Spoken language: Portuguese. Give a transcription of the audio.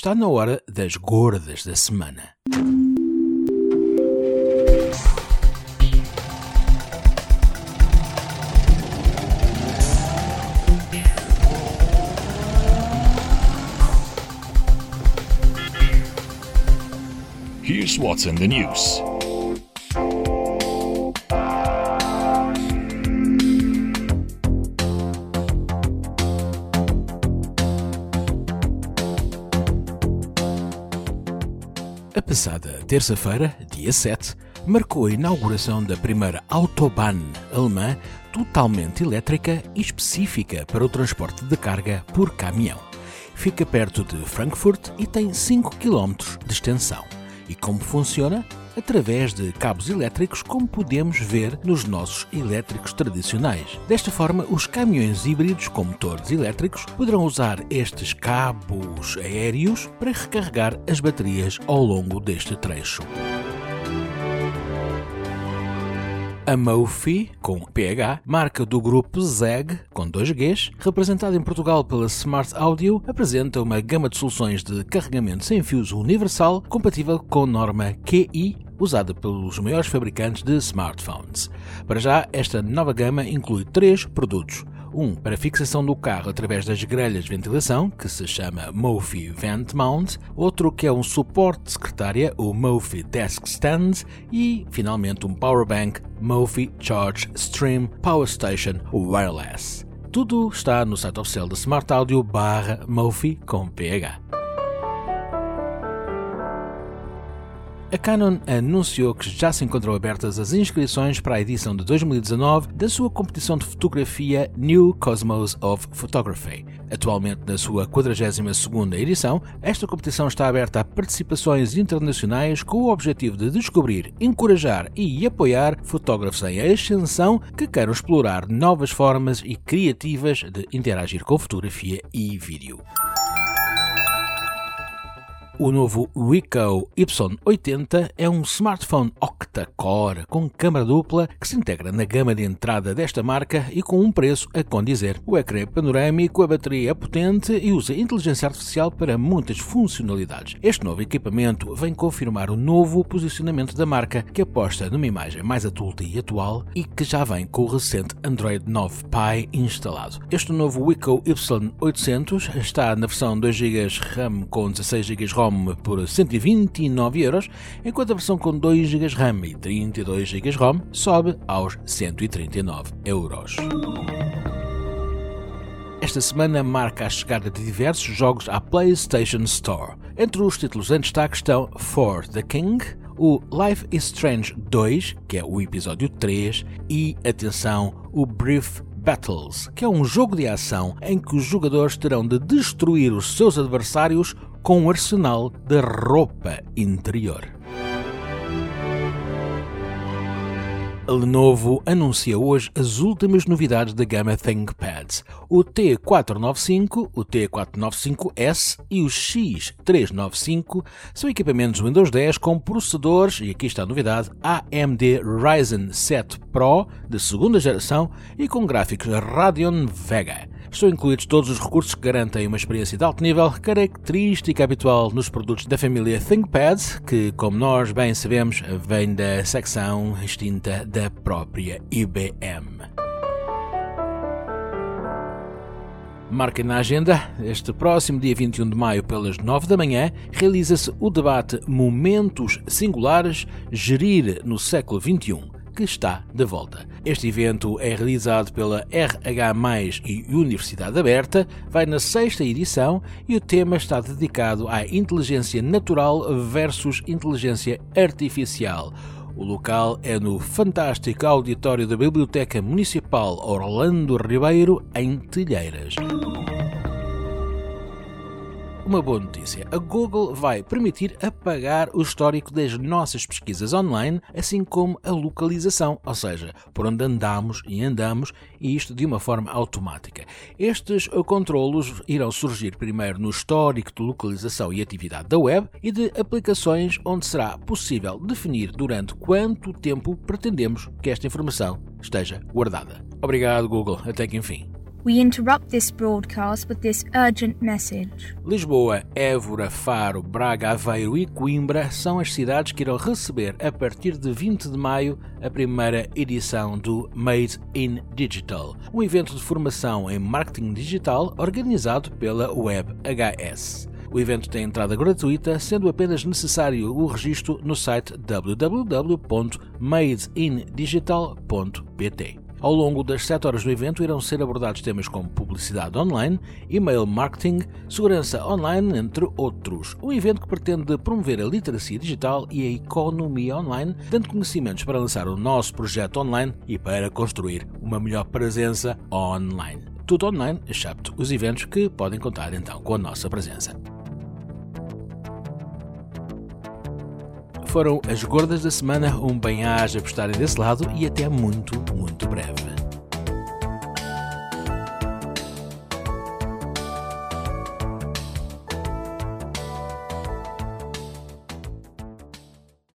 está na hora das gordas da semana. Here's what's in the news. Passada terça-feira, dia 7, marcou a inauguração da primeira Autobahn alemã totalmente elétrica e específica para o transporte de carga por caminhão. Fica perto de Frankfurt e tem 5 km de extensão. E como funciona? Através de cabos elétricos, como podemos ver nos nossos elétricos tradicionais. Desta forma, os caminhões híbridos com motores elétricos poderão usar estes cabos aéreos para recarregar as baterias ao longo deste trecho. A Mofi, com PH, marca do grupo ZEG, com dois Gs, representada em Portugal pela Smart Audio, apresenta uma gama de soluções de carregamento sem fios universal compatível com norma QI, usada pelos maiores fabricantes de smartphones. Para já, esta nova gama inclui três produtos um para fixação do carro através das grelhas de ventilação, que se chama Mofi Vent Mount, outro que é um suporte secretária, o Mofi Desk Stand, e finalmente um powerbank Mofi Charge Stream Power Station Wireless. Tudo está no site oficial da Smart Audio barra Mofi com PH. A Canon anunciou que já se encontram abertas as inscrições para a edição de 2019 da sua competição de fotografia New Cosmos of Photography. Atualmente na sua 42ª edição, esta competição está aberta a participações internacionais com o objetivo de descobrir, encorajar e apoiar fotógrafos em ascensão que queiram explorar novas formas e criativas de interagir com fotografia e vídeo. O novo Ricoh Y80 é um smartphone octa-core com câmara dupla que se integra na gama de entrada desta marca e com um preço a condizer. O ecrã é panorâmico, a bateria é potente e usa inteligência artificial para muitas funcionalidades. Este novo equipamento vem confirmar o novo posicionamento da marca, que aposta numa imagem mais adulta e atual e que já vem com o recente Android 9 Pie instalado. Este novo Ricoh Y800 está na versão 2 GB RAM com 16 GB ROM ROM por 129 euros, enquanto a versão com 2 GB RAM e 32 GB ROM sobe aos 139 euros. Esta semana marca a chegada de diversos jogos à PlayStation Store. Entre os títulos em destaque estão For the King, o Life is Strange 2, que é o episódio 3, e, atenção, o Brief Battles, que é um jogo de ação em que os jogadores terão de destruir os seus adversários com um arsenal de roupa interior. A Lenovo anuncia hoje as últimas novidades da gama ThinkPads. O T495, o T495S e o X395 são equipamentos Windows 10 com processadores, e aqui está a novidade, AMD Ryzen 7 Pro de segunda geração e com gráficos Radeon Vega. Estão incluídos todos os recursos que garantem uma experiência de alto nível, característica habitual nos produtos da família ThinkPad, que, como nós bem sabemos, vem da secção extinta da própria IBM. Marquem na agenda, este próximo dia 21 de maio, pelas 9 da manhã, realiza-se o debate Momentos Singulares Gerir no século XXI que está de volta. Este evento é realizado pela RH, e Universidade Aberta, vai na sexta edição e o tema está dedicado à inteligência natural versus inteligência artificial. O local é no fantástico auditório da Biblioteca Municipal Orlando Ribeiro, em Telheiras uma boa notícia. A Google vai permitir apagar o histórico das nossas pesquisas online, assim como a localização, ou seja, por onde andamos e andamos, e isto de uma forma automática. Estes controlos irão surgir primeiro no histórico de localização e atividade da web e de aplicações onde será possível definir durante quanto tempo pretendemos que esta informação esteja guardada. Obrigado, Google. Até que enfim. We interrupt this broadcast with this urgent message. Lisboa, Évora, Faro, Braga, Aveiro e Coimbra são as cidades que irão receber a partir de 20 de maio a primeira edição do Made in Digital, um evento de formação em marketing digital organizado pela WebHS. O evento tem entrada gratuita, sendo apenas necessário o registro no site www.madeindigital.pt. Ao longo das 7 horas do evento irão ser abordados temas como publicidade online, email marketing, segurança online, entre outros. Um evento que pretende promover a literacia digital e a economia online, dando conhecimentos para lançar o nosso projeto online e para construir uma melhor presença online. Tudo online, excepto os eventos que podem contar então com a nossa presença. Foram as gordas da semana, um bem-aja por estarem desse lado e até muito, muito breve.